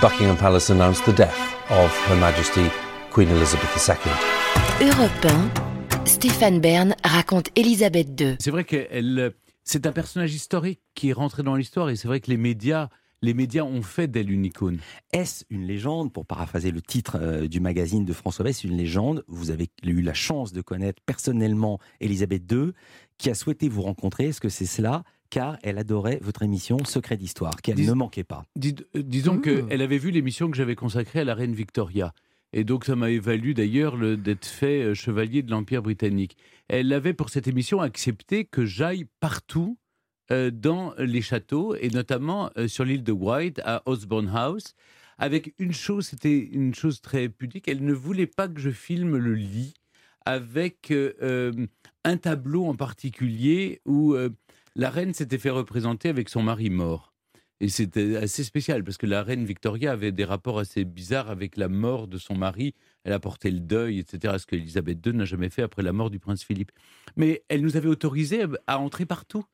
Buckingham Palace announced the death of Her Majesty Queen Elizabeth II. Europe 1, Stéphane Bern raconte Elisabeth II. C'est vrai qu'elle, c'est un personnage historique qui est rentré dans l'histoire et c'est vrai que les médias les médias ont fait d'elle une icône. Est-ce une légende, pour paraphraser le titre euh, du magazine de François Bess, une légende? Vous avez eu la chance de connaître personnellement Elisabeth II, qui a souhaité vous rencontrer. Est-ce que c'est cela car elle adorait votre émission Secret d'Histoire, qu'elle ne manquait pas. Euh, disons mmh. qu'elle avait vu l'émission que j'avais consacrée à la reine Victoria. Et donc ça m'avait valu d'ailleurs d'être fait euh, chevalier de l'Empire britannique. Elle avait pour cette émission accepté que j'aille partout euh, dans les châteaux, et notamment sur l'île de White, à Osborne House, avec une chose, c'était une chose très pudique, elle ne voulait pas que je filme le lit avec un tableau en particulier où la reine s'était fait représenter avec son mari mort. Et c'était assez spécial parce que la reine Victoria avait des rapports assez bizarres avec la mort de son mari. Elle a porté le deuil, etc. Ce qu'Elisabeth II n'a jamais fait après la mort du prince Philippe. Mais elle nous avait autorisé à entrer partout.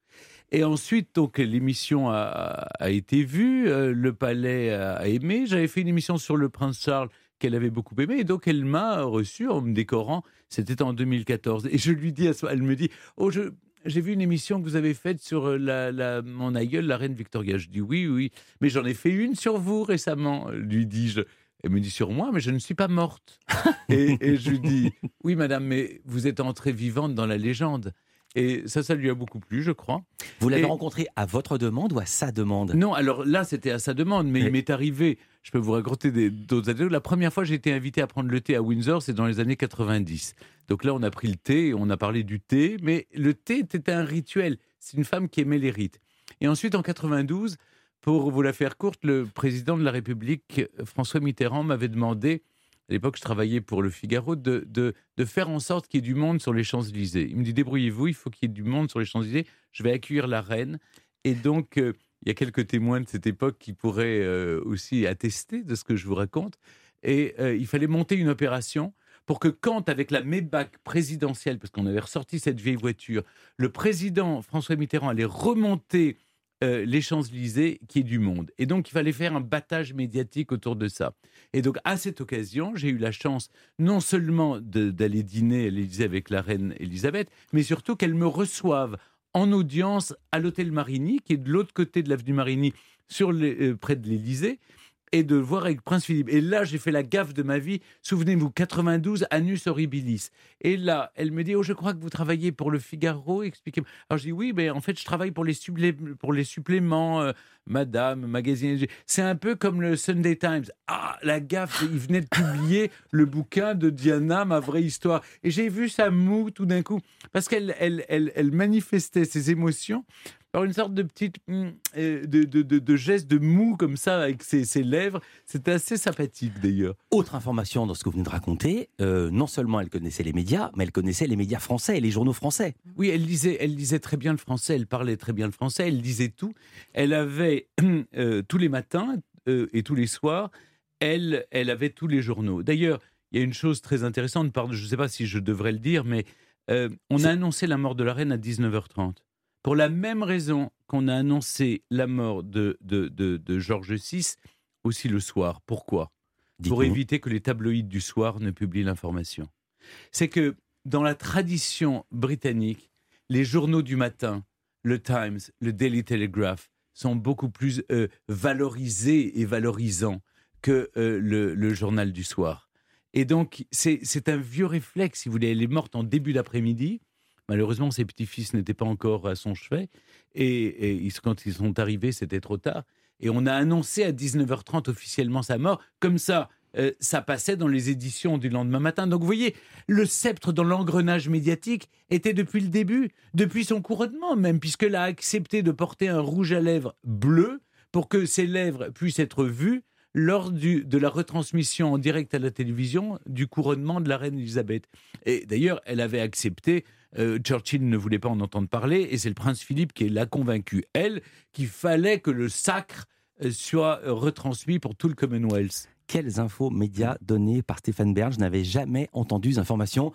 Et ensuite, donc, l'émission a, été vue, euh, le palais a aimé. J'avais fait une émission sur le prince Charles qu'elle avait beaucoup aimé. Et donc, elle m'a reçu en me décorant. C'était en 2014. Et je lui dis à soi, elle me dit, oh, je, j'ai vu une émission que vous avez faite sur euh, la, mon aïeul, la reine Victoria. Je dis oui, oui, mais j'en ai fait une sur vous récemment, lui dis-je. Elle me dit sur moi, mais je ne suis pas morte. et, et, je lui dis oui, madame, mais vous êtes entrée vivante dans la légende. Et ça, ça lui a beaucoup plu, je crois. Vous l'avez rencontré à votre demande ou à sa demande? Non, alors là, c'était à sa demande, mais il m'est arrivé, je peux vous raconter d'autres anecdotes. La première fois, j'ai été invité à prendre le thé à Windsor, c'est dans les années 90. Donc là, on a pris le thé, on a parlé du thé, mais le thé était un rituel. C'est une femme qui aimait les rites. Et ensuite, en 92, pour vous la faire courte, le président de la République, François Mitterrand, m'avait demandé à l'époque, je travaillais pour le Figaro, de, de, faire en sorte qu'il y ait du monde sur les Champs-Élysées. Il me dit débrouillez-vous, il faut qu'il y ait du monde sur les Champs-Élysées. Je vais accueillir la reine. Et donc, euh, il y a quelques témoins de cette époque qui pourraient euh, aussi attester de ce que je vous raconte. Et euh, il fallait monter une opération pour que quand, avec la Maybach présidentielle, parce qu'on avait ressorti cette vieille voiture, le président François Mitterrand allait remonter euh, les Champs-Élysées qui est du monde. Et donc, il fallait faire un battage médiatique autour de ça. Et donc, à cette occasion, j'ai eu la chance non seulement d'aller dîner à l'Élysée avec la reine Elisabeth, mais surtout qu'elle me reçoive en audience à l'hôtel Marigny, qui est de l'autre côté de l'avenue Marigny, sur euh, près de l'Élysée et de voir avec Prince Philippe. Et là, j'ai fait la gaffe de ma vie. Souvenez-vous, 92, Anus Horribilis. Et là, elle me dit, oh, je crois que vous travaillez pour le Figaro. Expliquez-moi. Alors, je dis, oui, mais en fait, je travaille pour les, suppléments, euh, Madame, Magazine. C'est un peu comme le Sunday Times. Ah, la gaffe, il venait de publier le bouquin de Diana, ma vraie histoire. Et j'ai vu sa moue tout d'un coup, parce qu'elle elle, elle, elle manifestait ses émotions une sorte de petite euh, de, de, de, geste de mou comme ça avec ses, lèvres. C'était assez sympathique d'ailleurs. Autre information dans ce que vous venez de raconter, euh, non seulement elle connaissait les médias, mais elle connaissait les médias français et les journaux français. Oui, elle lisait, elle lisait très bien le français, elle parlait très bien le français, elle disait tout. Elle avait euh, tous les matins et tous les soirs, elle, elle avait tous les journaux. D'ailleurs, il y a une chose très intéressante, je ne sais pas si je devrais le dire, mais on a annoncé la mort de la reine à 19h30 pour la même raison qu'on a annoncé la mort de, de, de, Georges VI aussi le soir. Pourquoi? Pour éviter que les tabloïds du soir ne publient l'information. C'est que dans la tradition britannique, les journaux du matin, le Times, le Daily Telegraph, sont beaucoup plus euh, valorisés et valorisants que euh, le, le, journal du soir. Et donc, c'est un vieux réflexe, si vous voulez. Elle est morte en début d'après-midi. Malheureusement, ses petits-fils n'étaient pas encore à son chevet. Et, quand ils sont arrivés, c'était trop tard. Et on a annoncé à 19h30 officiellement sa mort. Comme ça, euh, ça passait dans les éditions du lendemain matin. Donc vous voyez, le sceptre dans l'engrenage médiatique était depuis le début, depuis son couronnement même, puisqu'elle a accepté de porter un rouge à lèvres bleu pour que ses lèvres puissent être vues lors de la retransmission en direct à la télévision du couronnement de la reine Elisabeth. Et d'ailleurs, elle avait accepté, euh, Churchill ne voulait pas en entendre parler, et c'est le prince Philippe qui l'a convaincu, elle, qu'il fallait que le sacre euh, soit retransmis pour tout le Commonwealth. Quelles infos médias données par Stéphane Bern Je n'avais jamais entendu ces informations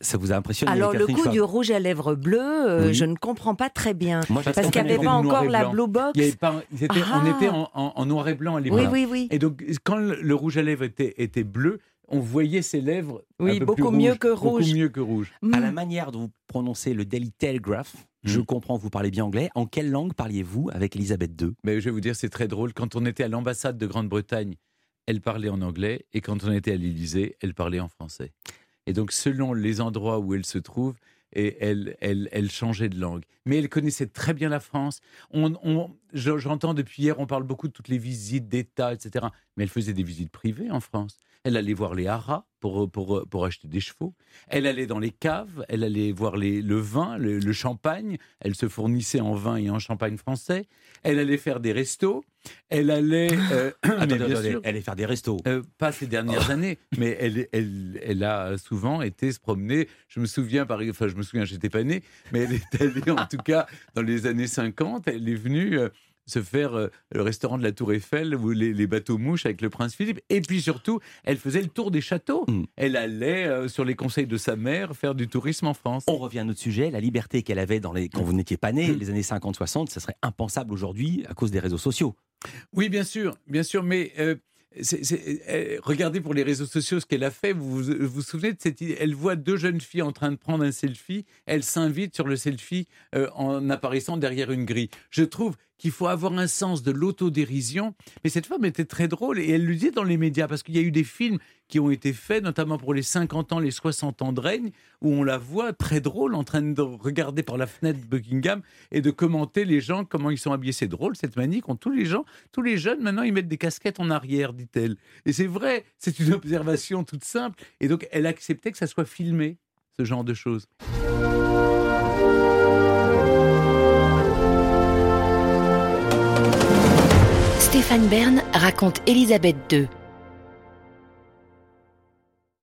Ça vous a impressionné Alors le coup Schwab du rouge à lèvres bleu, euh, Oui. je ne comprends pas très bien. Moi, Parce qu'il n'y avait pas encore la. Blue Box. Il y avait pas- ils étaient- Ah. On était en, en- en noir et blanc à l'époque. Oui, oui, oui. Et donc, quand le, le rouge à lèvres était, était bleu, on voyait ses lèvres Oui, un peu beaucoup plus mieux que rouge. Beaucoup mieux que rouge. Mm. À la manière dont vous prononcez le Daily Telegraph, je Mm. comprends que vous parlez bien anglais. En quelle langue parliez-vous avec Elisabeth II Mais je vais vous dire, c'est très drôle. Quand on était à l'ambassade de Grande-Bretagne, elle parlait en anglais. Et quand on était à l'Élysée, elle parlait en français. Et donc, selon les endroits où elle se trouve, elle, changeait de langue. Mais elle connaissait très bien la France. J'entends depuis hier, on parle beaucoup de toutes les visites d'État, etc. Mais elle faisait des visites privées en France. Elle allait voir les haras pour, pour, pour acheter des chevaux. Elle allait dans les caves, elle allait voir les, le vin, le, le champagne. Elle se fournissait en vin et en champagne français. Elle allait faire des restos. Elle allait... euh, bien attendez, sûr, Elle allait faire des restos. euh, pas ces dernières années, mais elle, elle, elle a souvent été se promener. Je me souviens, par, enfin, je me souviens, j'étais pas né, mais elle est allée en tout cas dans les années 50. Elle est venue euh, se faire euh, le restaurant de la Tour Eiffel ou les, les bateaux mouches avec le prince Philippe. Et puis surtout, elle faisait le tour des châteaux. Mm. Elle allait, euh, sur les conseils de sa mère, faire du tourisme en France. On revient à notre sujet, la liberté qu'elle avait dans les, quand vous n'étiez pas né, Mm. les années 50-60, ça serait impensable aujourd'hui à cause des réseaux sociaux. Oui, bien sûr, bien sûr, mais euh, regardez pour les réseaux sociaux ce qu'elle a fait. Vous vous, vous souvenez de cette idée? Elle voit deux jeunes filles en train de prendre un selfie. Elle s'invite sur le selfie euh, en apparaissant derrière une grille. Je trouve qu'il faut avoir un sens de l'autodérision. Mais cette femme était très drôle et elle le dit dans les médias parce qu'il y a eu des films qui ont été faits, notamment pour les 50 ans, les 60 ans de règne, où on la voit très drôle en train de regarder par la fenêtre de Buckingham et de commenter les gens, comment ils sont habillés. C'est drôle, cette manie qu'ont tous les gens. Tous les jeunes, maintenant, ils mettent des casquettes en arrière, dit-elle. Et c'est vrai, c'est une observation toute simple. Et donc, elle acceptait que ça soit filmé, ce genre de choses. Stéphane Bern raconte Élisabeth II,